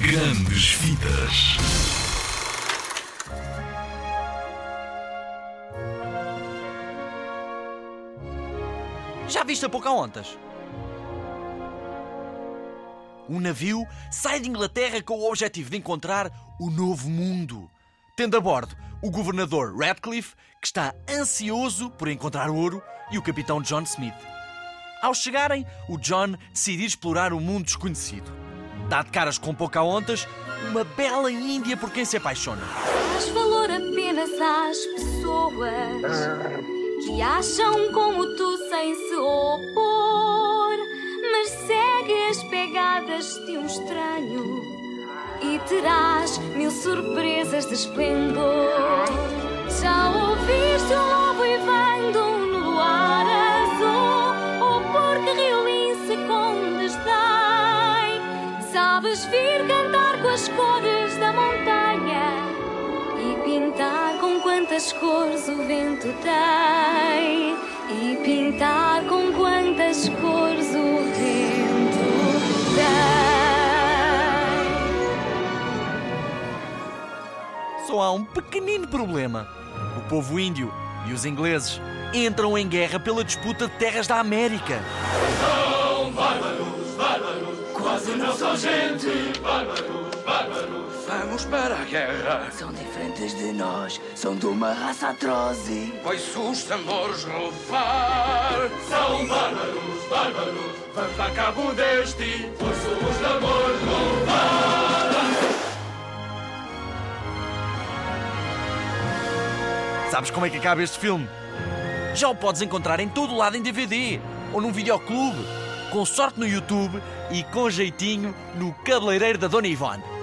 Grandes Vidas. Já viste a Pocahontas? Um navio sai de Inglaterra com o objetivo de encontrar o novo mundo. Tendo a bordo o governador Radcliffe, que está ansioso por encontrar ouro, e o capitão John Smith. Ao chegarem, o John decide explorar o mundo desconhecido. Dá de caras com Pocahontas, uma bela índia por quem se apaixona. Dás valor apenas às pessoas que acham como tu sem se opor, mas segue as pegadas de um estranho e terás mil surpresas de esplendor. Sabes vir cantar com as cores da montanha e pintar com quantas cores o vento tem e pintar com quantas cores o vento tem. Só há um pequenino problema. O povo índio e os ingleses entram em guerra pela disputa de terras da América. São gente. Bárbaros, bárbaros. Vamos para a guerra. São diferentes de nós, são de uma raça atroz e... Pois os tambores roubar. São bárbaros, bárbaros, vamos dar cabo deste. Pois de amor roubar. Sabes como é que acaba este filme? Já o podes encontrar em todo lado em DVD ou num videoclube, com sorte no YouTube e com jeitinho no cabeleireiro da Dona Ivone.